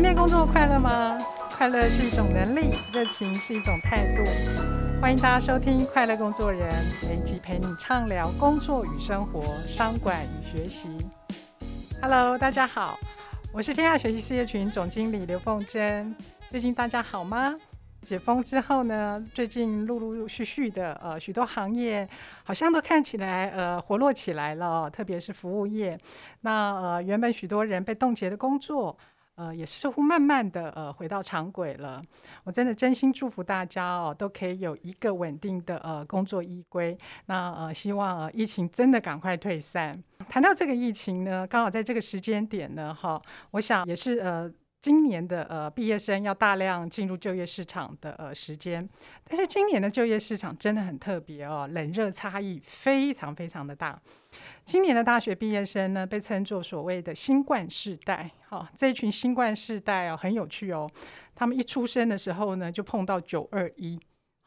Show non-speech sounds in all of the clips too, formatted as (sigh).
今天工作快乐吗？快乐是一种能力，热情是一种态度。欢迎大家收听《快乐工作人》，每集陪你畅聊工作与生活、商管与学习。Hello，大家好，我是天下学习事业群总经理刘凤珍。最近大家好吗？解封之后呢，最近陆陆续续的呃许多行业好像都看起来呃活络起来了，特别是服务业。那呃原本许多人被冻结的工作。呃，也似乎慢慢的呃回到常轨了。我真的真心祝福大家哦，都可以有一个稳定的呃工作依归。那呃，希望呃疫情真的赶快退散。谈到这个疫情呢，刚好在这个时间点呢，哈，我想也是呃今年的呃毕业生要大量进入就业市场的呃时间。但是今年的就业市场真的很特别哦，冷热差异非常非常的大。今年的大学毕业生呢，被称作所谓的“新冠世代”。好，这一群新冠世代哦，很有趣哦。他们一出生的时候呢，就碰到九二一。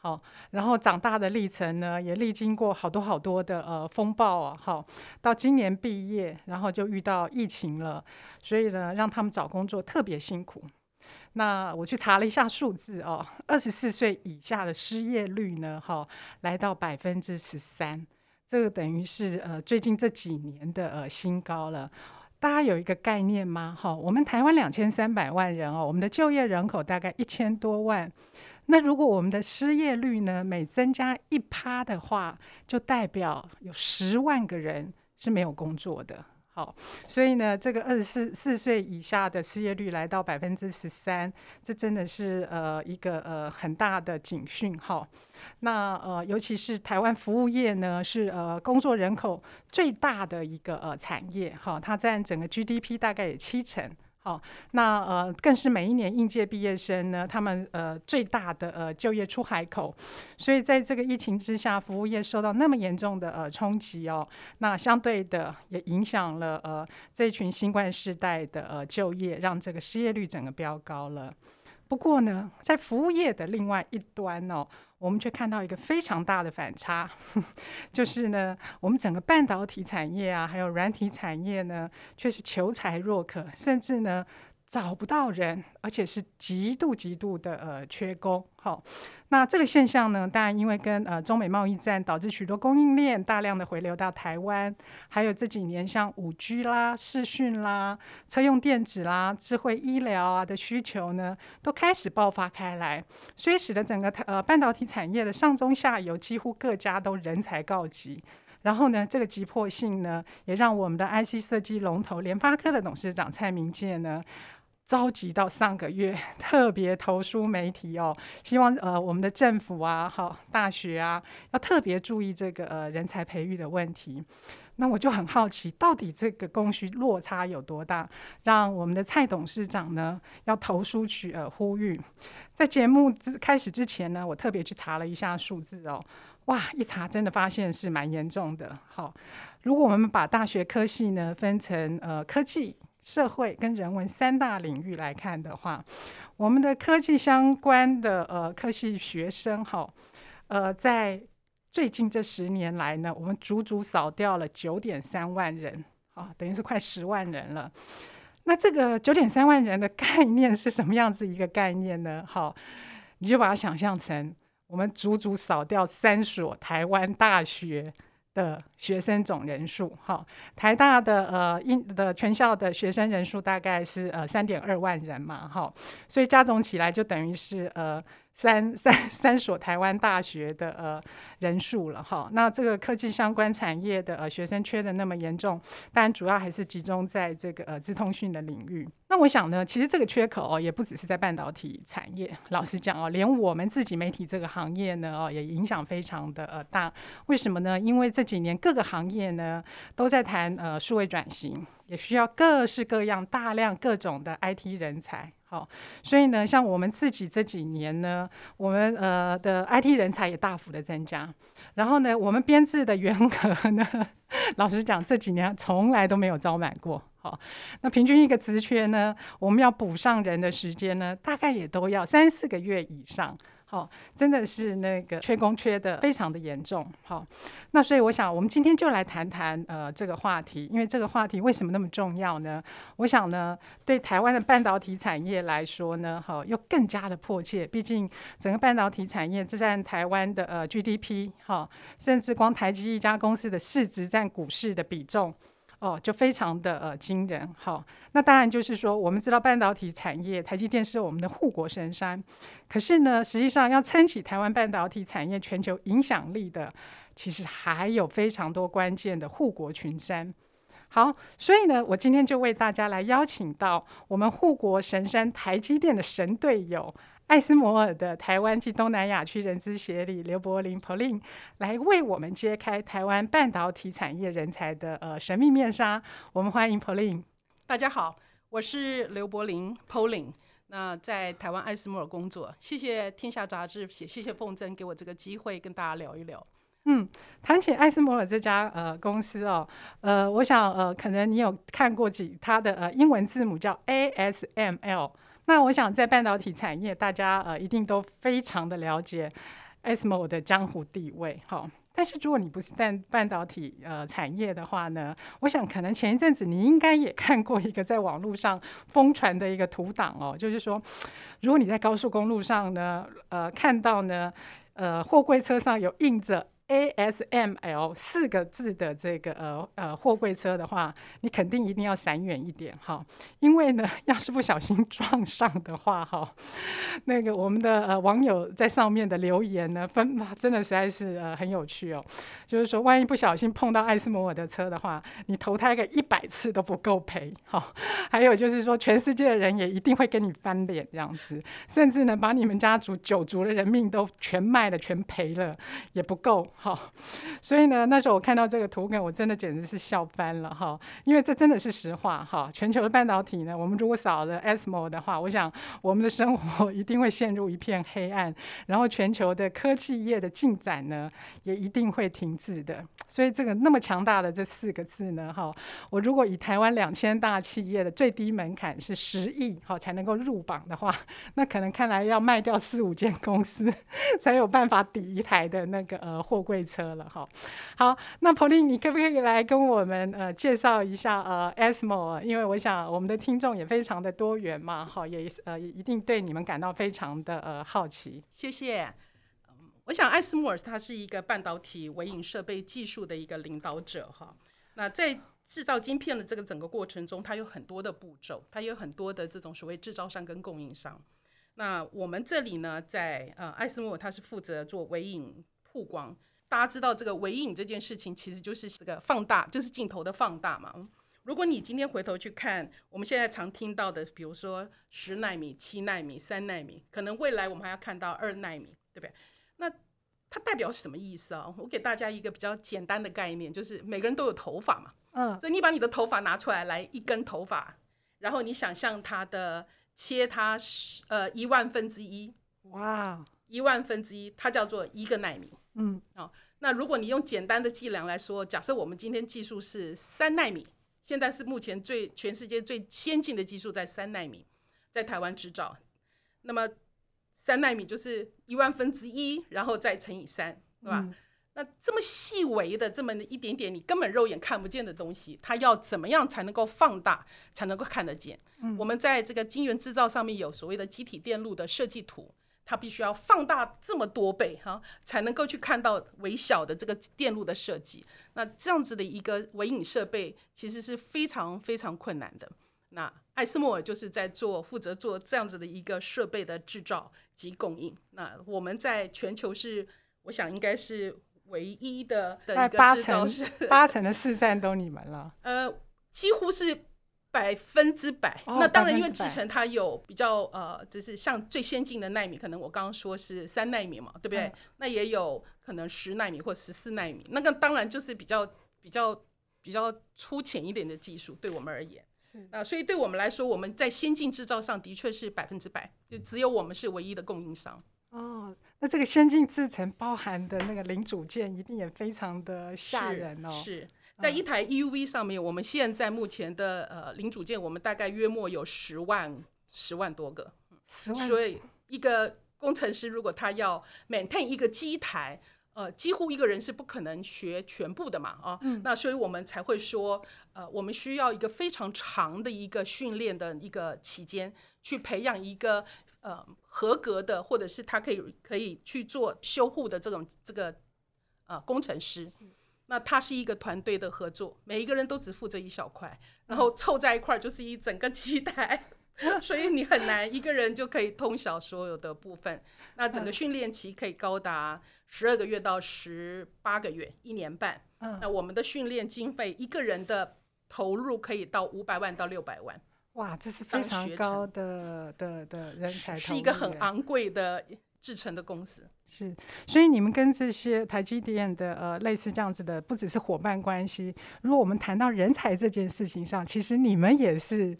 好，然后长大的历程呢，也历经过好多好多的呃风暴啊。好，到今年毕业，然后就遇到疫情了，所以呢，让他们找工作特别辛苦。那我去查了一下数字哦，二十四岁以下的失业率呢，哈，来到百分之十三。这个等于是呃最近这几年的呃新高了，大家有一个概念吗？哈，我们台湾两千三百万人哦，我们的就业人口大概一千多万，那如果我们的失业率呢每增加一趴的话，就代表有十万个人是没有工作的。好，所以呢，这个二十四四岁以下的失业率来到百分之十三，这真的是呃一个呃很大的警讯号。那呃，尤其是台湾服务业呢，是呃工作人口最大的一个呃产业，哈，它占整个 GDP 大概有七成。好，那呃，更是每一年应届毕业生呢，他们呃最大的呃就业出海口，所以在这个疫情之下，服务业受到那么严重的呃冲击哦，那相对的也影响了呃这群新冠世代的呃就业，让这个失业率整个飙高了。不过呢，在服务业的另外一端哦。我们却看到一个非常大的反差，(laughs) 就是呢，我们整个半导体产业啊，还有软体产业呢，却是求才若渴，甚至呢。找不到人，而且是极度极度的呃缺工。好，那这个现象呢，当然因为跟呃中美贸易战导致许多供应链大量的回流到台湾，还有这几年像五 G 啦、视讯啦、车用电子啦、智慧医疗啊的需求呢，都开始爆发开来，所以使得整个呃半导体产业的上中下游几乎各家都人才告急。然后呢，这个急迫性呢，也让我们的 IC 设计龙头联发科的董事长蔡明介呢。召集到上个月 (laughs) 特别投书媒体哦，希望呃我们的政府啊、好大学啊，要特别注意这个呃人才培育的问题。那我就很好奇，到底这个供需落差有多大，让我们的蔡董事长呢要投书去呃呼吁。在节目之开始之前呢，我特别去查了一下数字哦，哇，一查真的发现是蛮严重的。好，如果我们把大学科系呢分成呃科技。社会跟人文三大领域来看的话，我们的科技相关的呃科系学生哈，呃，在最近这十年来呢，我们足足少掉了九点三万人，啊，等于是快十万人了。那这个九点三万人的概念是什么样子一个概念呢？好，你就把它想象成我们足足少掉三所台湾大学。的学生总人数，哈，台大的呃，应的全校的学生人数大概是呃三点二万人嘛，哈，所以加总起来就等于是呃。三三三所台湾大学的呃人数了哈，那这个科技相关产业的呃学生缺的那么严重，当然主要还是集中在这个呃资通讯的领域。那我想呢，其实这个缺口哦，也不只是在半导体产业，老实讲哦，连我们自己媒体这个行业呢哦，也影响非常的呃大。为什么呢？因为这几年各个行业呢都在谈呃数位转型，也需要各式各样大量各种的 IT 人才。好，所以呢，像我们自己这几年呢，我们呃的 IT 人才也大幅的增加。然后呢，我们编制的员额呢，(laughs) 老实讲，这几年从来都没有招满过。好，那平均一个职缺呢，我们要补上人的时间呢，大概也都要三四个月以上。哦，真的是那个缺工缺的非常的严重。好，那所以我想，我们今天就来谈谈呃这个话题，因为这个话题为什么那么重要呢？我想呢，对台湾的半导体产业来说呢，好又更加的迫切。毕竟整个半导体产业这占台湾的呃 GDP，哈，甚至光台积一家公司的市值占股市的比重。哦，就非常的呃惊人，好，那当然就是说，我们知道半导体产业，台积电是我们的护国神山，可是呢，实际上要撑起台湾半导体产业全球影响力的，其实还有非常多关键的护国群山。好，所以呢，我今天就为大家来邀请到我们护国神山台积电的神队友。艾斯摩尔的台湾及东南亚区人资协理刘柏林 Pauline 来为我们揭开台湾半导体产业人才的呃神秘面纱。我们欢迎 Pauline。大家好，我是刘柏林 Pauline。那在台湾艾斯摩尔工作，谢谢天下杂志，谢谢谢凤珍给我这个机会跟大家聊一聊。嗯，谈起艾斯摩尔这家呃公司哦，呃，我想呃可能你有看过几它的呃英文字母叫 ASML。那我想，在半导体产业，大家呃一定都非常的了解 ASML 的江湖地位，哈。但是如果你不是在半导体呃产业的话呢，我想可能前一阵子你应该也看过一个在网络上疯传的一个图档哦，就是说，如果你在高速公路上呢，呃看到呢，呃货柜车上有印着。ASML 四个字的这个呃呃货柜车的话，你肯定一定要闪远一点哈，因为呢，(laughs) 要是不小心撞上的话哈，(laughs) 那个我们的呃网友在上面的留言呢，分真的实在是呃很有趣哦，就是说万一不小心碰到艾斯摩尔的车的话，你投胎个一百次都不够赔哈，(laughs) 还有就是说全世界的人也一定会跟你翻脸这样子，甚至呢把你们家族九族的人命都全卖了全赔了也不够。好，所以呢，那时候我看到这个图梗，我真的简直是笑翻了哈，因为这真的是实话哈。全球的半导体呢，我们如果少了 SMO 的话，我想我们的生活一定会陷入一片黑暗，然后全球的科技业的进展呢，也一定会停滞的。所以这个那么强大的这四个字呢，哈，我如果以台湾两千大企业的最低门槛是十亿哈才能够入榜的话，那可能看来要卖掉四五间公司 (laughs) 才有办法抵一台的那个呃货。柜柜车了哈，好，那彭丽你可不可以来跟我们呃介绍一下呃 ASML？因为我想我们的听众也非常的多元嘛，好，也呃一定对你们感到非常的呃好奇。谢谢。我想艾斯莫尔它是一个半导体微影设备技术的一个领导者哈。那在制造晶片的这个整个过程中，它有很多的步骤，它有很多的这种所谓制造商跟供应商。那我们这里呢，在呃艾斯莫尔它是负责做微影曝光。大家知道这个微影这件事情，其实就是这个放大，就是镜头的放大嘛。如果你今天回头去看，我们现在常听到的，比如说十纳米、七纳米、三纳米，可能未来我们还要看到二纳米，对不对？那它代表什么意思啊？我给大家一个比较简单的概念，就是每个人都有头发嘛，嗯，所以你把你的头发拿出来，来一根头发，然后你想象它的切它十呃一万分之一，哇，一万分之一，它叫做一个纳米。嗯，哦，那如果你用简单的计量来说，假设我们今天技术是三纳米，现在是目前最全世界最先进的技术在三纳米，在台湾制造，那么三纳米就是一万分之一，然后再乘以三，对吧？嗯、那这么细微的这么一点点，你根本肉眼看不见的东西，它要怎么样才能够放大，才能够看得见？嗯、我们在这个晶圆制造上面有所谓的机体电路的设计图。它必须要放大这么多倍哈，才能够去看到微小的这个电路的设计。那这样子的一个微影设备，其实是非常非常困难的。那艾斯莫尔就是在做负责做这样子的一个设备的制造及供应。那我们在全球是，我想应该是唯一的的一个制造是八成的市占都你们了。呃，几乎是。百分之百，哦、那当然，因为制成它有比较呃，就是像最先进的纳米，可能我刚刚说是三纳米嘛，对不对？嗯、那也有可能十纳米或十四纳米，那个当然就是比较比较比较粗浅一点的技术，对我们而言是啊、呃，所以对我们来说，我们在先进制造上的确是百分之百，就只有我们是唯一的供应商。哦，那这个先进制程包含的那个零组件一定也非常的吓人哦，是。是在一台 EUV 上面，我们现在目前的呃零组件，我们大概约莫有十万十万多个，十万，所以一个工程师如果他要 maintain 一个机台，呃，几乎一个人是不可能学全部的嘛，啊，嗯、那所以我们才会说，呃，我们需要一个非常长的一个训练的一个期间，去培养一个呃合格的，或者是他可以可以去做修护的这种这个呃工程师。那它是一个团队的合作，每一个人都只负责一小块，然后凑在一块儿就是一整个机台，(laughs) 所以你很难一个人就可以通晓所有的部分。那整个训练期可以高达十二个月到十八个月，一年半。那我们的训练经费，一个人的投入可以到五百万到六百万。哇，这是非常高的的的人才，是一个很昂贵的。制成的公司是，所以你们跟这些台积电的呃类似这样子的，不只是伙伴关系。如果我们谈到人才这件事情上，其实你们也是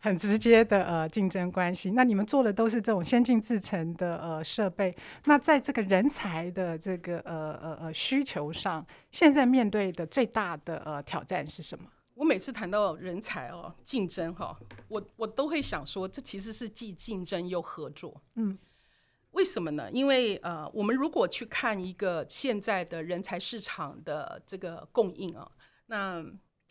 很直接的呃竞争关系。那你们做的都是这种先进制成的呃设备。那在这个人才的这个呃呃呃需求上，现在面对的最大的呃挑战是什么？我每次谈到人才哦竞争哈，我我都会想说，这其实是既竞争又合作。嗯。为什么呢？因为呃，我们如果去看一个现在的人才市场的这个供应啊，那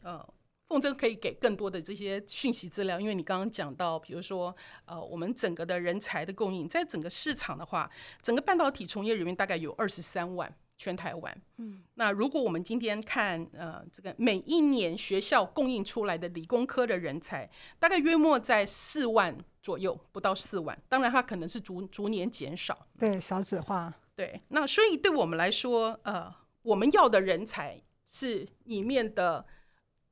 呃，凤珍可以给更多的这些讯息资料。因为你刚刚讲到，比如说呃，我们整个的人才的供应，在整个市场的话，整个半导体从业人员大概有二十三万。全台湾，嗯，那如果我们今天看，呃，这个每一年学校供应出来的理工科的人才，大概约莫在四万左右，不到四万。当然，它可能是逐逐年减少，对，少子化，对。那所以对我们来说，呃，我们要的人才是里面的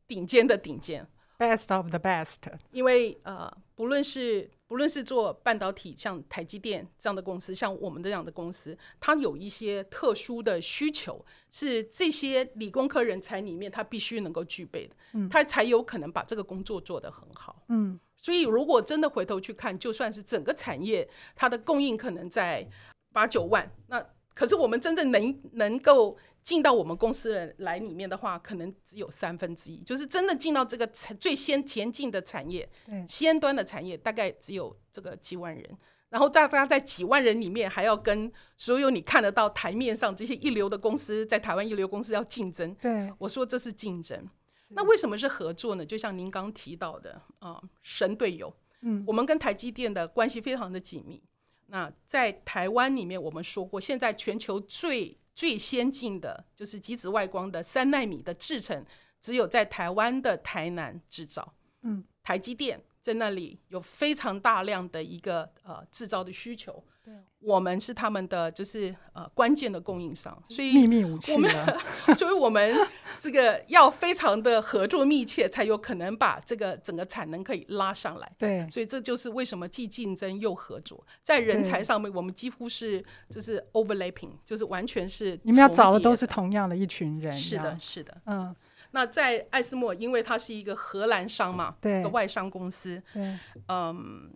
顶尖的顶尖，best of the best。因为呃，不论是不论是做半导体，像台积电这样的公司，像我们这样的公司，它有一些特殊的需求，是这些理工科人才里面他必须能够具备的，嗯，他才有可能把这个工作做得很好，嗯，所以如果真的回头去看，就算是整个产业它的供应可能在八九万，那可是我们真正能能够。进到我们公司来里面的话，可能只有三分之一，就是真的进到这个最先前进的产业，先端的产业，大概只有这个几万人。然后大家在几万人里面，还要跟所有你看得到台面上这些一流的公司，在台湾一流公司要竞争。对，我说这是竞争。那为什么是合作呢？就像您刚提到的啊，神队友。嗯，我们跟台积电的关系非常的紧密。那在台湾里面，我们说过，现在全球最最先进的就是极紫外光的三纳米的制程，只有在台湾的台南制造。嗯，台积电在那里有非常大量的一个呃制造的需求。对，我们是他们的就是呃关键的供应商，所以秘密武器。我们，(laughs) 所以我们这个要非常的合作密切，才有可能把这个整个产能可以拉上来。对，所以这就是为什么既竞争又合作，在人才上面，我们几乎是就是 overlapping，就是完全是你们要找的都是同样的一群人。是的，是的，嗯。那在艾斯莫，因为它是一个荷兰商嘛，对，一个外商公司，对，嗯。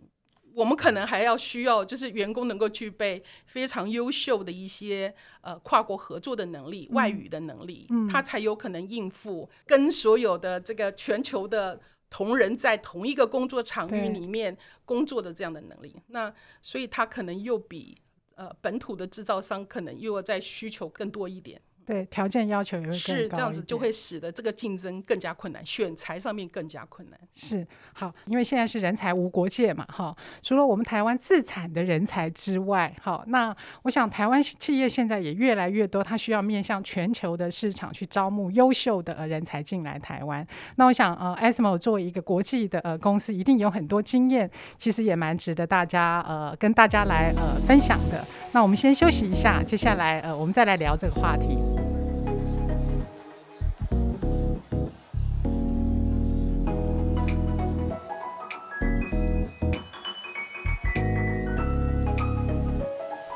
我们可能还要需要，就是员工能够具备非常优秀的一些呃跨国合作的能力、嗯、外语的能力，嗯、他才有可能应付跟所有的这个全球的同仁在同一个工作场域里面工作的这样的能力。那所以他可能又比呃本土的制造商可能又要再需求更多一点。对，条件要求也会更高，是这样子，就会使得这个竞争更加困难，选材上面更加困难。是好，因为现在是人才无国界嘛，哈。除了我们台湾自产的人才之外，好，那我想台湾企业现在也越来越多，它需要面向全球的市场去招募优秀的呃人才进来台湾。那我想呃，ASML 作为一个国际的呃公司，一定有很多经验，其实也蛮值得大家呃跟大家来呃分享的。那我们先休息一下，接下来呃我们再来聊这个话题。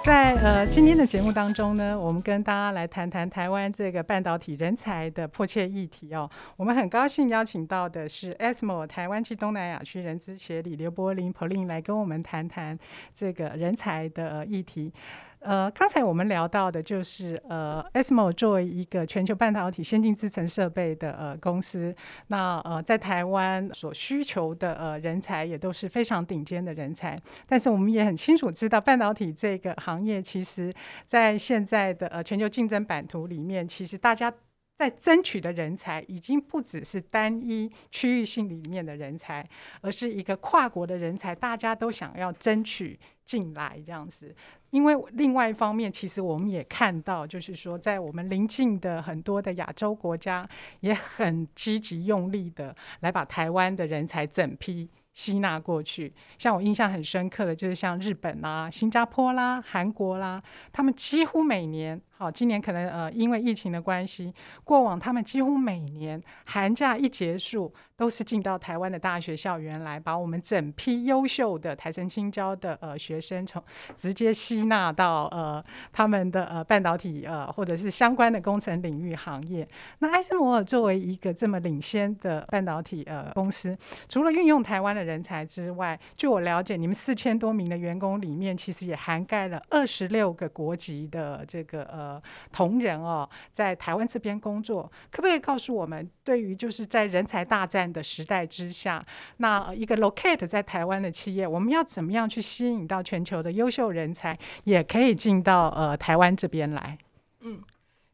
在呃今天的节目当中呢，我们跟大家来谈谈台湾这个半导体人才的迫切议题哦。我们很高兴邀请到的是 ESMO 台湾及东南亚区人资协理刘柏林 （Polin） 来跟我们谈谈这个人才的议题。呃，刚才我们聊到的就是呃，ASML 作为一个全球半导体先进制程设备的呃公司，那呃在台湾所需求的呃人才也都是非常顶尖的人才。但是我们也很清楚知道，半导体这个行业其实在现在的呃全球竞争版图里面，其实大家。在争取的人才已经不只是单一区域性里面的人才，而是一个跨国的人才，大家都想要争取进来这样子。因为另外一方面，其实我们也看到，就是说，在我们邻近的很多的亚洲国家，也很积极用力的来把台湾的人才整批吸纳过去。像我印象很深刻的就是像日本啦、新加坡啦、韩国啦，他们几乎每年。好，今年可能呃，因为疫情的关系，过往他们几乎每年寒假一结束，都是进到台湾的大学校园来，把我们整批优秀的台成清交的呃学生，从直接吸纳到呃他们的呃半导体呃或者是相关的工程领域行业。那艾斯摩尔作为一个这么领先的半导体呃公司，除了运用台湾的人才之外，据我了解，你们四千多名的员工里面，其实也涵盖了二十六个国籍的这个呃。呃，同仁哦，在台湾这边工作，可不可以告诉我们，对于就是在人才大战的时代之下，那一个 locate 在台湾的企业，我们要怎么样去吸引到全球的优秀人才，也可以进到呃台湾这边来？嗯，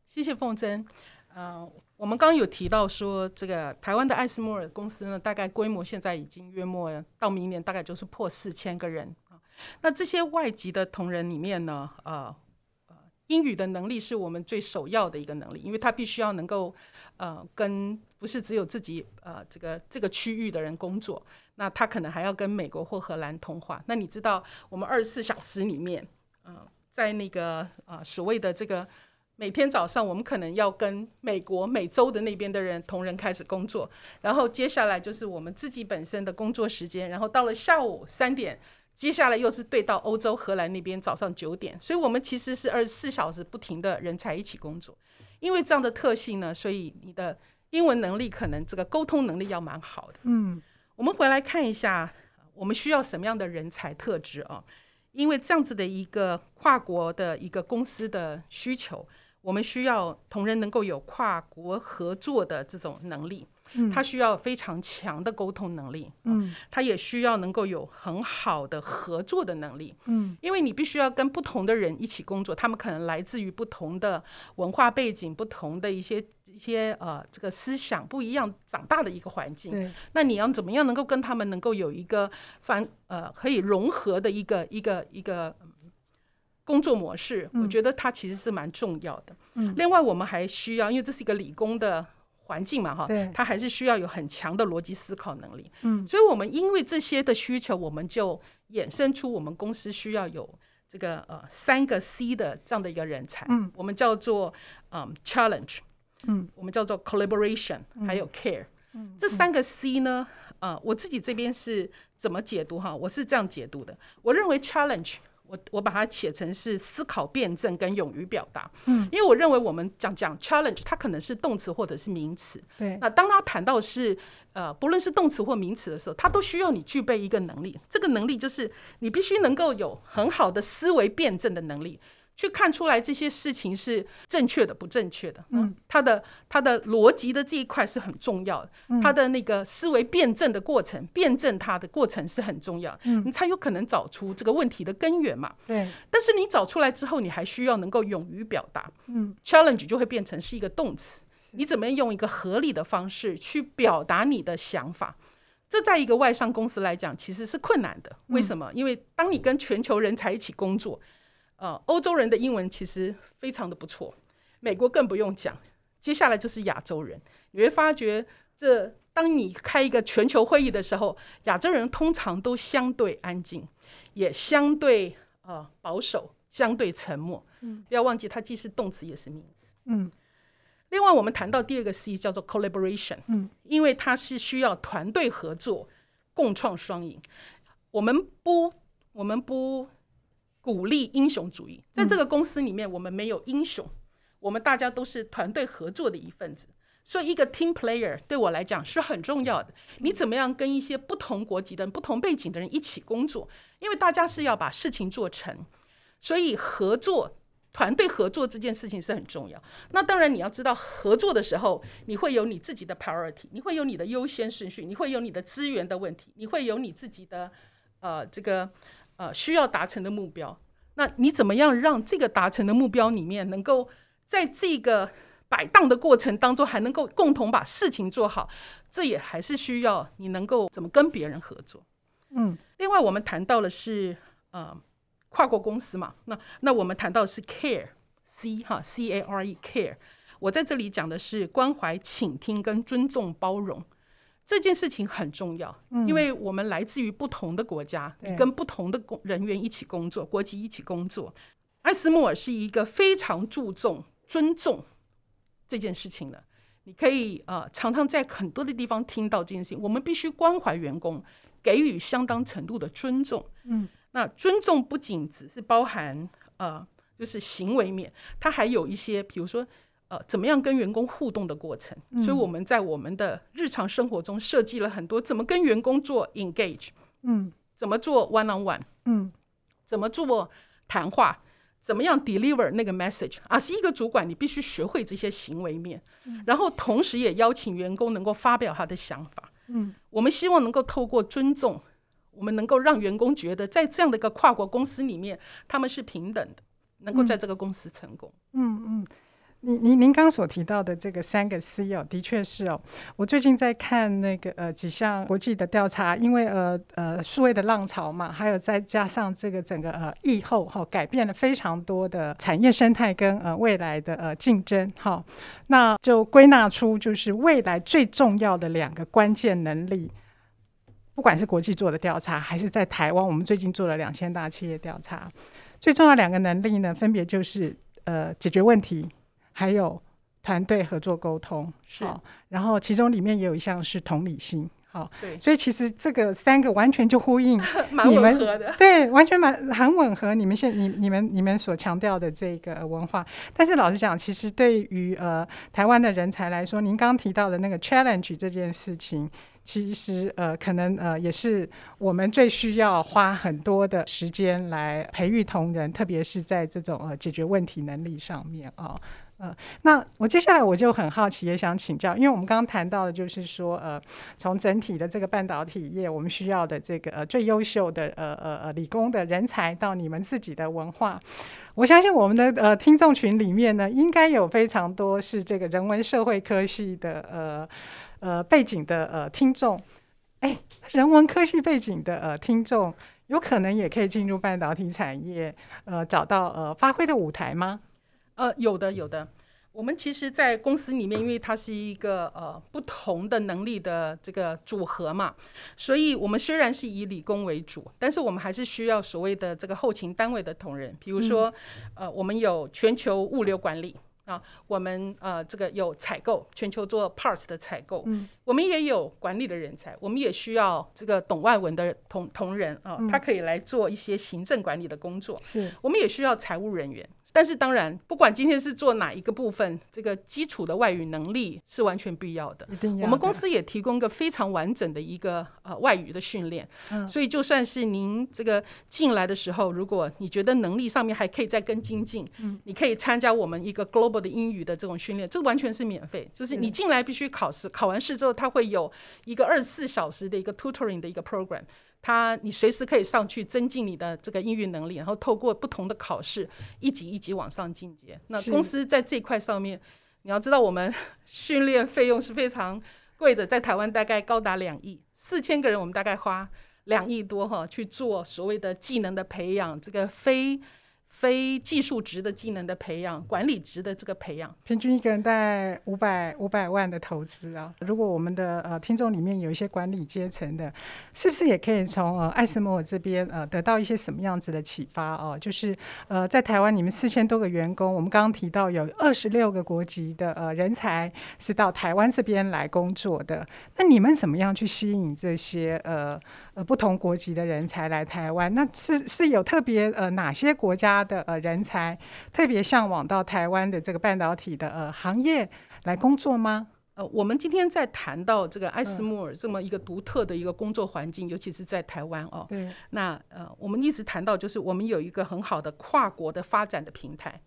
谢谢凤珍。呃，我们刚刚有提到说，这个台湾的艾斯摩尔公司呢，大概规模现在已经约莫到明年大概就是破四千个人。那这些外籍的同仁里面呢，呃。英语的能力是我们最首要的一个能力，因为他必须要能够，呃，跟不是只有自己呃这个这个区域的人工作，那他可能还要跟美国或荷兰通话。那你知道，我们二十四小时里面，嗯、在那个呃所谓的这个每天早上，我们可能要跟美国美洲的那边的人同仁开始工作，然后接下来就是我们自己本身的工作时间，然后到了下午三点。接下来又是对到欧洲荷兰那边早上九点，所以我们其实是二十四小时不停的人才一起工作。因为这样的特性呢，所以你的英文能力可能这个沟通能力要蛮好的。嗯，我们回来看一下，我们需要什么样的人才特质啊？因为这样子的一个跨国的一个公司的需求，我们需要同仁能够有跨国合作的这种能力。他需要非常强的沟通能力，嗯，他也需要能够有很好的合作的能力，嗯，因为你必须要跟不同的人一起工作，他们可能来自于不同的文化背景、不同的一些一些呃这个思想不一样长大的一个环境，对，那你要怎么样能够跟他们能够有一个反呃可以融合的一个一个一个工作模式？我觉得它其实是蛮重要的。嗯，另外我们还需要，因为这是一个理工的。环境嘛，哈，他还是需要有很强的逻辑思考能力。嗯，所以，我们因为这些的需求，我们就衍生出我们公司需要有这个呃三个 C 的这样的一个人才。嗯，我们叫做嗯 challenge，嗯，我们叫做 collaboration，还有 care。嗯，这三个 C 呢，呃，我自己这边是怎么解读哈？我是这样解读的，我认为 challenge。我我把它写成是思考、辩证跟勇于表达。嗯，因为我认为我们讲讲 challenge，它可能是动词或者是名词。对，那当他谈到是呃，不论是动词或名词的时候，它都需要你具备一个能力。这个能力就是你必须能够有很好的思维辩证的能力。去看出来这些事情是正确的，不正确的。嗯，他的他的逻辑的这一块是很重要的，他的那个思维辩证的过程，辩证他的过程是很重要。嗯，你才有可能找出这个问题的根源嘛。对。但是你找出来之后，你还需要能够勇于表达。嗯，challenge 就会变成是一个动词，你怎么用一个合理的方式去表达你的想法？这在一个外商公司来讲，其实是困难的。为什么？因为当你跟全球人才一起工作。呃，欧洲人的英文其实非常的不错，美国更不用讲。接下来就是亚洲人，你会发觉，这当你开一个全球会议的时候，亚洲人通常都相对安静，也相对呃保守，相对沉默。嗯，不要忘记，它既是动词也是名词。嗯。另外，我们谈到第二个 C 叫做 collaboration。嗯，因为它是需要团队合作，共创双赢。我们不，我们不。鼓励英雄主义，在这个公司里面，我们没有英雄，我们大家都是团队合作的一份子。所以，一个 team player 对我来讲是很重要的。你怎么样跟一些不同国籍的人、不同背景的人一起工作？因为大家是要把事情做成。所以合作。团队合作这件事情是很重要。那当然，你要知道合作的时候，你会有你自己的 priority，你会有你的优先顺序，你会有你的资源的问题，你会有你自己的呃这个呃需要达成的目标。那你怎么样让这个达成的目标里面，能够在这个摆荡的过程当中，还能够共同把事情做好？这也还是需要你能够怎么跟别人合作。嗯，另外我们谈到的是呃。跨国公司嘛，那那我们谈到的是 care，c 哈 c a r e care，我在这里讲的是关怀、倾听跟尊重、包容这件事情很重要，嗯、因为我们来自于不同的国家，对跟不同的工人员一起工作，国籍一起工作。艾斯莫尔是一个非常注重尊重这件事情的，你可以呃常常在很多的地方听到这件事情，我们必须关怀员工，给予相当程度的尊重，嗯。那尊重不仅只是包含呃，就是行为面，它还有一些，比如说呃，怎么样跟员工互动的过程。嗯、所以我们在我们的日常生活中设计了很多怎么跟员工做 engage，嗯，怎么做 one on one，嗯，怎么做谈话，怎么样 deliver 那个 message 啊，是一个主管，你必须学会这些行为面，嗯、然后同时也邀请员工能够发表他的想法。嗯，我们希望能够透过尊重。我们能够让员工觉得，在这样的一个跨国公司里面，他们是平等的，能够在这个公司成功。嗯嗯，您您您刚所提到的这个三个 C 哦，的确是哦。我最近在看那个呃几项国际的调查，因为呃呃数位的浪潮嘛，还有再加上这个整个呃疫后哈、改变了非常多的产业生态跟呃未来的呃竞争哈、那就归纳出就是未来最重要的两个关键能力。不管是国际做的调查，还是在台湾，我们最近做了两千大企业调查，最重要两个能力呢，分别就是呃解决问题，还有团队合作沟通。是，然后其中里面也有一项是同理心。好，对，所以其实这个三个完全就呼应 (laughs) 你们对，完全蛮很吻合你们现你你们你们所强调的这个文化。但是老实讲，其实对于呃台湾的人才来说，您刚刚提到的那个 challenge 这件事情。其实呃，可能呃，也是我们最需要花很多的时间来培育同仁，特别是在这种呃解决问题能力上面啊。呃，那我接下来我就很好奇，也想请教，因为我们刚刚谈到的就是说，呃，从整体的这个半导体业，我们需要的这个呃最优秀的呃呃呃理工的人才，到你们自己的文化，我相信我们的呃听众群里面呢，应该有非常多是这个人文社会科系的呃。呃，背景的呃听众，哎，人文科系背景的呃听众，有可能也可以进入半导体产业，呃，找到呃发挥的舞台吗？呃，有的，有的。我们其实，在公司里面，因为它是一个呃不同的能力的这个组合嘛，所以我们虽然是以理工为主，但是我们还是需要所谓的这个后勤单位的同仁，比如说，嗯、呃，我们有全球物流管理。啊，我们呃，这个有采购，全球做 parts 的采购，嗯，我们也有管理的人才，我们也需要这个懂外文的同同仁啊，他可以来做一些行政管理的工作，是，我们也需要财务人员。但是当然，不管今天是做哪一个部分，这个基础的外语能力是完全必要的。我们公司也提供一个非常完整的一个呃外语的训练。嗯。所以就算是您这个进来的时候，如果你觉得能力上面还可以再更精进，嗯，你可以参加我们一个 global 的英语的这种训练，这完全是免费。就是你进来必须考试，考完试之后，他会有一个二十四小时的一个 tutoring 的一个 program。他，你随时可以上去增进你的这个英语能力，然后透过不同的考试，一级一级往上进阶。那公司在这一块上面，你要知道，我们训练费用是非常贵的，在台湾大概高达两亿，四千个人，我们大概花两亿多哈去做所谓的技能的培养，这个非。非技术职的技能的培养，管理职的这个培养，平均一个人大概五百五百万的投资啊。如果我们的呃听众里面有一些管理阶层的，是不是也可以从呃艾斯摩尔这边呃得到一些什么样子的启发哦？就是呃在台湾你们四千多个员工，我们刚刚提到有二十六个国籍的呃人才是到台湾这边来工作的，那你们怎么样去吸引这些呃呃不同国籍的人才来台湾？那是是有特别呃哪些国家的？呃人才特别向往到台湾的这个半导体的呃行业来工作吗？呃，我们今天在谈到这个艾斯莫尔这么一个独特的一个工作环境，嗯、尤其是在台湾哦。对。那呃，我们一直谈到就是我们有一个很好的跨国的发展的平台，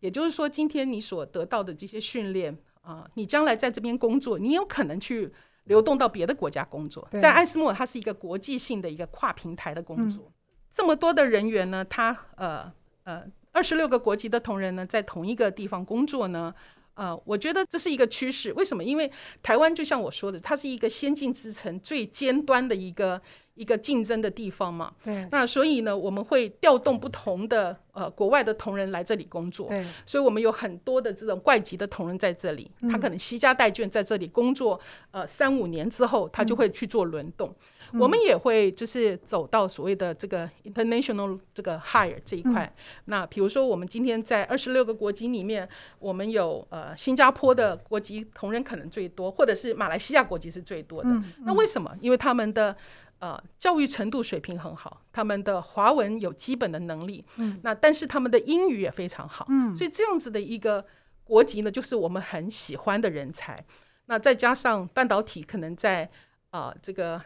也就是说，今天你所得到的这些训练啊，你将来在这边工作，你有可能去流动到别的国家工作。在艾斯莫尔，它是一个国际性的一个跨平台的工作。嗯、这么多的人员呢，他呃呃，二十六个国籍的同仁呢，在同一个地方工作呢。呃，我觉得这是一个趋势。为什么？因为台湾就像我说的，它是一个先进制程最尖端的一个一个竞争的地方嘛。对。那所以呢，我们会调动不同的呃国外的同仁来这里工作。对。所以我们有很多的这种外籍的同仁在这里，他可能惜家带眷在这里工作，呃，三五年之后，他就会去做轮动。嗯我们也会就是走到所谓的这个 international 这个 hire 这一块。嗯、那比如说，我们今天在二十六个国籍里面，我们有呃新加坡的国籍同仁可能最多，或者是马来西亚国籍是最多的。那为什么？因为他们的呃教育程度水平很好，他们的华文有基本的能力。嗯、那但是他们的英语也非常好。嗯、所以这样子的一个国籍呢，就是我们很喜欢的人才。那再加上半导体可能在啊、呃、这个。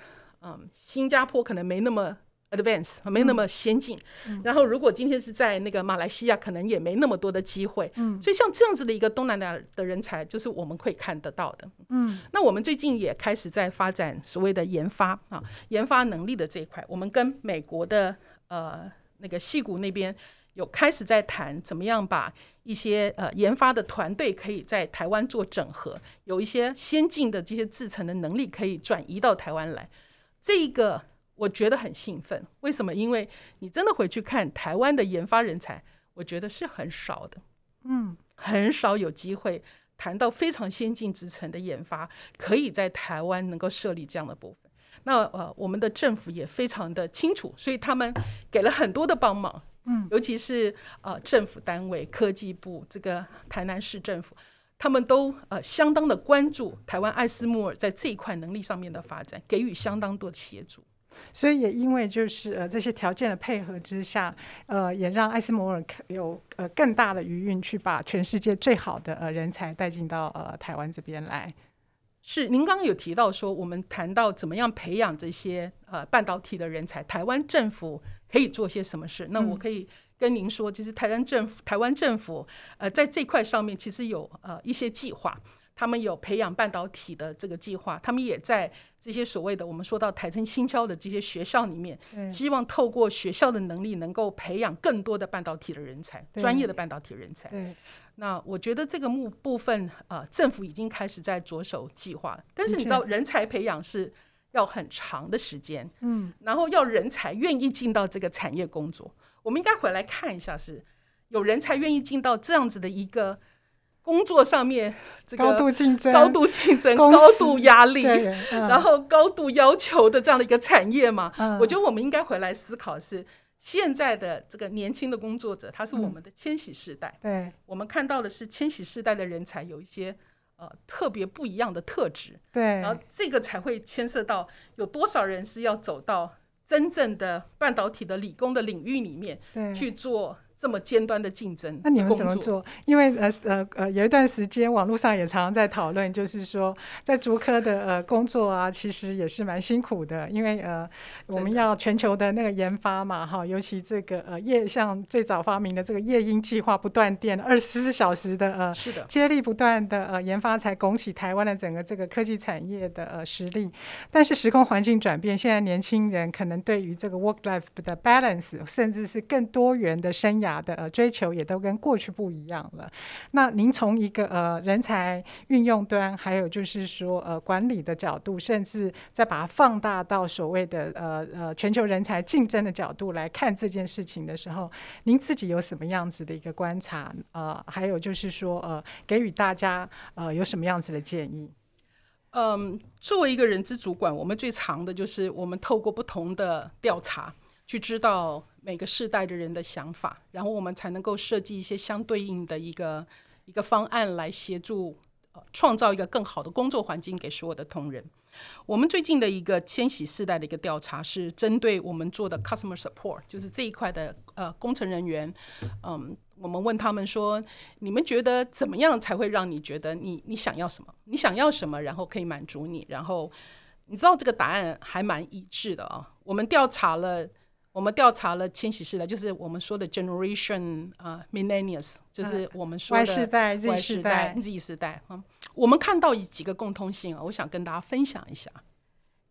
嗯，新加坡可能没那么 advance，没那么先进。嗯、然后，如果今天是在那个马来西亚，可能也没那么多的机会。嗯，所以像这样子的一个东南亚的人才，就是我们会看得到的。嗯，那我们最近也开始在发展所谓的研发啊，研发能力的这一块，我们跟美国的呃那个戏谷那边有开始在谈，怎么样把一些呃研发的团队可以在台湾做整合，有一些先进的这些制成的能力可以转移到台湾来。这个我觉得很兴奋，为什么？因为你真的回去看台湾的研发人才，我觉得是很少的，嗯，很少有机会谈到非常先进制程的研发，可以在台湾能够设立这样的部分。那呃，我们的政府也非常的清楚，所以他们给了很多的帮忙，嗯，尤其是呃政府单位、科技部、这个台南市政府。他们都呃相当的关注台湾艾斯莫尔在这一块能力上面的发展，给予相当多的协助。所以也因为就是呃这些条件的配合之下，呃也让艾斯摩尔有呃更大的余韵去把全世界最好的呃人才带进到呃台湾这边来。是，您刚刚有提到说，我们谈到怎么样培养这些呃半导体的人才，台湾政府可以做些什么事？那我可以、嗯。跟您说，其实台湾政府，台湾政府，呃，在这块上面其实有呃一些计划，他们有培养半导体的这个计划，他们也在这些所谓的我们说到台清清交的这些学校里面，希望透过学校的能力，能够培养更多的半导体的人才，专业的半导体人才。对。那我觉得这个目部分啊、呃，政府已经开始在着手计划，但是你知道，人才培养是要很长的时间，嗯，然后要人才愿意进到这个产业工作。我们应该回来看一下，是有人才愿意进到这样子的一个工作上面，这个高度竞争、高度竞争、高度压力，嗯、然后高度要求的这样的一个产业嘛？嗯、我觉得我们应该回来思考是，是现在的这个年轻的工作者，他是我们的千禧世代。对，我们看到的是千禧世代的人才有一些呃特别不一样的特质。对，然后这个才会牵涉到有多少人是要走到。真正的半导体的理工的领域里面去做。这么尖端的竞争，那你们怎么做？因为呃呃呃，有一段时间网络上也常常在讨论，就是说在竹科的呃工作啊，其实也是蛮辛苦的，因为呃我们要全球的那个研发嘛，哈，尤其这个呃夜像最早发明的这个夜鹰计划，不断电，二十四小时的呃是的接力不断的呃研发，才拱起台湾的整个这个科技产业的呃实力。但是时空环境转变，现在年轻人可能对于这个 work life 的 balance，甚至是更多元的生涯。的呃追求也都跟过去不一样了。那您从一个呃人才运用端，还有就是说呃管理的角度，甚至再把它放大到所谓的呃呃全球人才竞争的角度来看这件事情的时候，您自己有什么样子的一个观察？呃，还有就是说呃给予大家呃有什么样子的建议？嗯，作为一个人资主管，我们最常的就是我们透过不同的调查去知道。每个世代的人的想法，然后我们才能够设计一些相对应的一个一个方案来协助呃创造一个更好的工作环境给所有的同仁。我们最近的一个千禧世代的一个调查是针对我们做的 customer support，就是这一块的呃工程人员，嗯，我们问他们说，你们觉得怎么样才会让你觉得你你想要什么？你想要什么，然后可以满足你？然后你知道这个答案还蛮一致的啊。我们调查了。我们调查了千禧世代，就是我们说的 generation 啊、uh, millennials，就是我们说的 Y 世代、Z 世代、Z 世代。嗯，我们看到几个共通性啊，我想跟大家分享一下。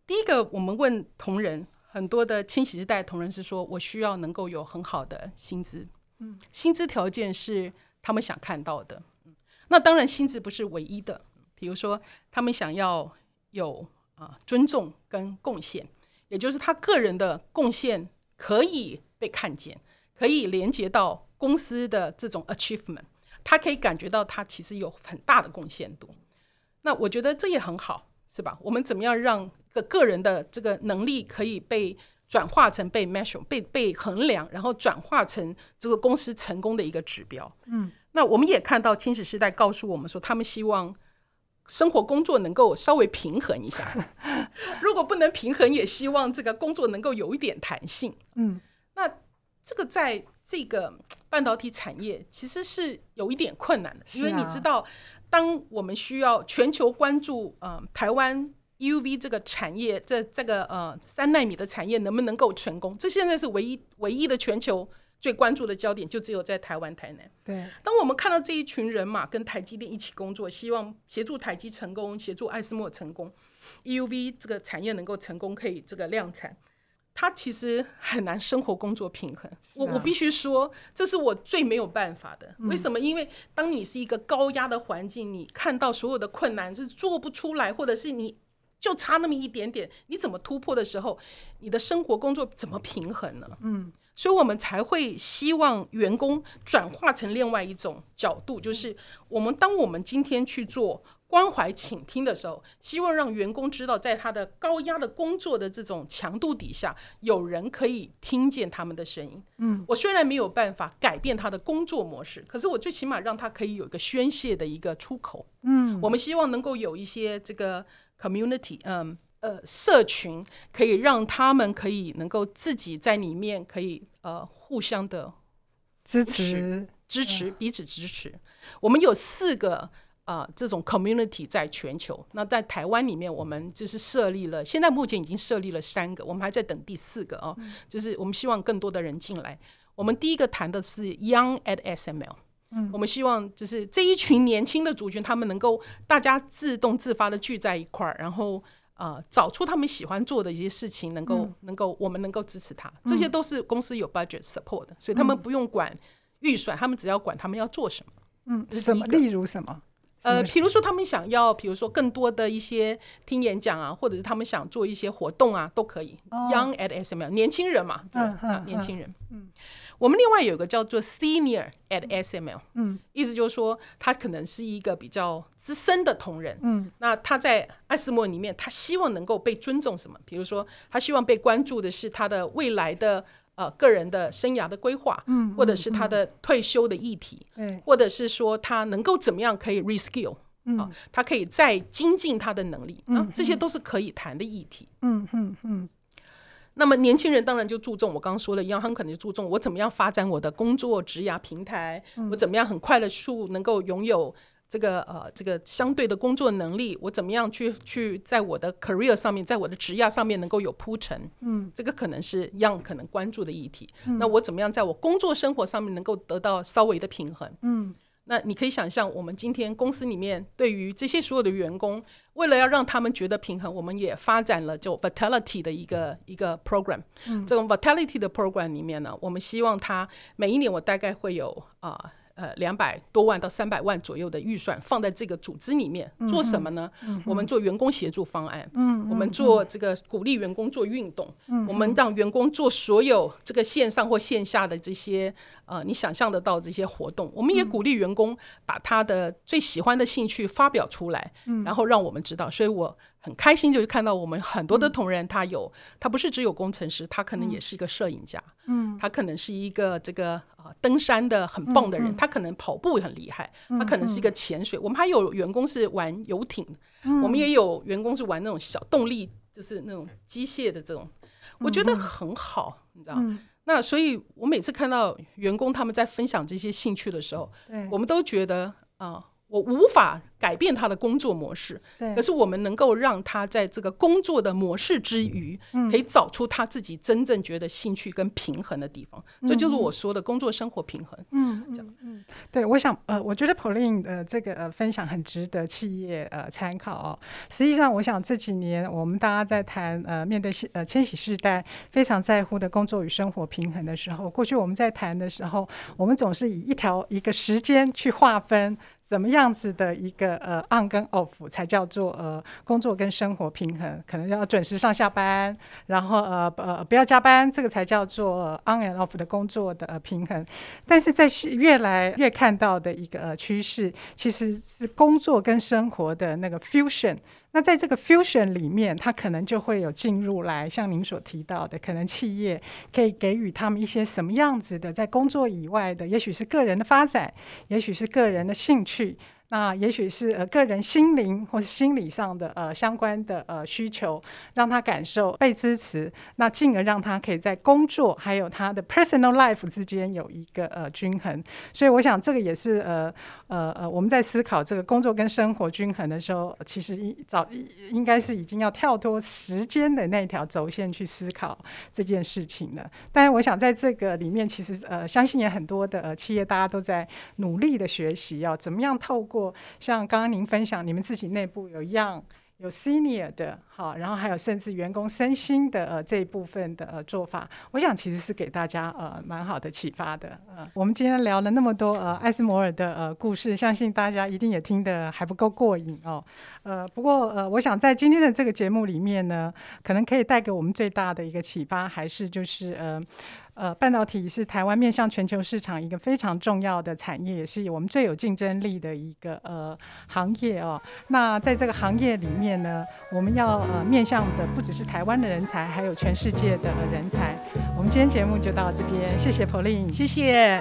第一个，我们问同仁，很多的千禧世代同仁是说，我需要能够有很好的薪资，嗯，薪资条件是他们想看到的。嗯，那当然薪资不是唯一的，比如说他们想要有啊尊重跟贡献，也就是他个人的贡献。可以被看见，可以连接到公司的这种 achievement，他可以感觉到他其实有很大的贡献度。那我觉得这也很好，是吧？我们怎么样让个个人的这个能力可以被转化成被 measure、被被衡量，然后转化成这个公司成功的一个指标。嗯，那我们也看到千禧世代告诉我们说，他们希望生活工作能够稍微平衡一下，(laughs) 如果不能平衡，也希望这个工作能够有一点弹性。嗯，那这个在这个半导体产业其实是有一点困难的，因为你知道，当我们需要全球关注呃台湾 EUV 这个产业，这这个呃三纳米的产业能不能够成功，这现在是唯一唯一的全球。最关注的焦点就只有在台湾、台南。对，当我们看到这一群人马跟台积电一起工作，希望协助台积成功，协助艾斯莫成功，EUV 这个产业能够成功，可以这个量产，他其实很难生活工作平衡。我我必须说，这是我最没有办法的。为什么？因为当你是一个高压的环境，你看到所有的困难就是做不出来，或者是你就差那么一点点，你怎么突破的时候，你的生活工作怎么平衡呢？嗯。所以我们才会希望员工转化成另外一种角度，就是我们当我们今天去做关怀倾听的时候，希望让员工知道，在他的高压的工作的这种强度底下，有人可以听见他们的声音。嗯，我虽然没有办法改变他的工作模式，可是我最起码让他可以有一个宣泄的一个出口。嗯，我们希望能够有一些这个 community，嗯。呃，社群可以让他们可以能够自己在里面可以呃互相的支持支持彼此支持。我们有四个啊、呃、这种 community 在全球，那在台湾里面我们就是设立了，现在目前已经设立了三个，我们还在等第四个哦，就是我们希望更多的人进来。我们第一个谈的是 Young at SML，嗯，我们希望就是这一群年轻的族群，他们能够大家自动自发的聚在一块儿，然后。啊、呃，找出他们喜欢做的一些事情，能够、嗯、能够我们能够支持他，这些都是公司有 budget support 的，嗯、所以他们不用管预算，他们只要管他们要做什么。嗯，什么？例如什么？呃，比如说他们想要，比如说更多的一些听演讲啊，或者是他们想做一些活动啊，都可以。哦、Young at SML，年轻人嘛，对，嗯啊、年轻人。嗯。我们另外有个叫做 Senior at SML，嗯，意思就是说他可能是一个比较资深的同仁，嗯，那他在艾斯莫里面，他希望能够被尊重什么？比如说，他希望被关注的是他的未来的呃个人的生涯的规划，嗯，或者是他的退休的议题，嗯，或者是说他能够怎么样可以 reskill，嗯，啊，他可以再精进他的能力，啊，这些都是可以谈的议题，嗯嗯嗯。那么年轻人当然就注重我刚刚说的一样，他们可能就注重我怎么样发展我的工作职涯平台，嗯、我怎么样很快的速能够拥有这个呃这个相对的工作能力，我怎么样去去在我的 career 上面，在我的职业上面能够有铺陈，嗯，这个可能是一样可能关注的议题。嗯、那我怎么样在我工作生活上面能够得到稍微的平衡，嗯。那你可以想象，我们今天公司里面对于这些所有的员工，为了要让他们觉得平衡，我们也发展了就 Vitality 的一个一个 program。嗯，这种 Vitality 的 program 里面呢，我们希望他每一年我大概会有啊。呃呃，两百多万到三百万左右的预算放在这个组织里面做什么呢？我们做员工协助方案，嗯、我们做这个鼓励员工做运动，嗯、我们让员工做所有这个线上或线下的这些呃，你想象得到这些活动，我们也鼓励员工把他的最喜欢的兴趣发表出来，嗯，然后让我们知道。所以我很开心，就是看到我们很多的同仁，他有，他不是只有工程师，他可能也是一个摄影家，嗯，他可能是一个这个呃登山的很棒的人，他可能跑步很厉害，他可能是一个潜水。我们还有员工是玩游艇，我们也有员工是玩那种小动力，就是那种机械的这种，我觉得很好，你知道。那所以，我每次看到员工他们在分享这些兴趣的时候，对。我们都觉得啊、呃，我无法。改变他的工作模式，对可是我们能够让他在这个工作的模式之余，嗯、可以找出他自己真正觉得兴趣跟平衡的地方。嗯、这就是我说的工作生活平衡。嗯，这样嗯，对，我想呃，我觉得 Pauline 的这个呃分享很值得企业呃参考哦。实际上，我想这几年我们大家在谈呃面对呃千禧世代非常在乎的工作与生活平衡的时候，过去我们在谈的时候，我们总是以一条一个时间去划分。怎么样子的一个呃 on 跟 off 才叫做呃工作跟生活平衡？可能要准时上下班，然后呃呃不要加班，这个才叫做 on and off 的工作的、呃、平衡。但是在越来越看到的一个、趋势，其实是工作跟生活的那个 fusion。那在这个 fusion 里面，它可能就会有进入来，像您所提到的，可能企业可以给予他们一些什么样子的，在工作以外的，也许是个人的发展，也许是个人的兴趣。那也许是呃个人心灵或是心理上的呃相关的呃需求，让他感受被支持，那进而让他可以在工作还有他的 personal life 之间有一个呃均衡。所以我想这个也是呃呃呃我们在思考这个工作跟生活均衡的时候，其实一早应该是已经要跳脱时间的那条轴线去思考这件事情了。但是我想在这个里面，其实呃相信也很多的呃企业大家都在努力的学习，要怎么样透过像刚刚您分享，你们自己内部有 young 有 senior 的，好，然后还有甚至员工身心的呃这一部分的呃做法，我想其实是给大家呃蛮好的启发的。呃，我们今天聊了那么多呃艾斯摩尔的呃故事，相信大家一定也听得还不够过瘾哦。呃，不过呃，我想在今天的这个节目里面呢，可能可以带给我们最大的一个启发，还是就是呃。呃，半导体是台湾面向全球市场一个非常重要的产业，也是我们最有竞争力的一个呃行业哦。那在这个行业里面呢，我们要呃面向的不只是台湾的人才，还有全世界的人才。我们今天节目就到这边，谢谢 Pauline，谢谢。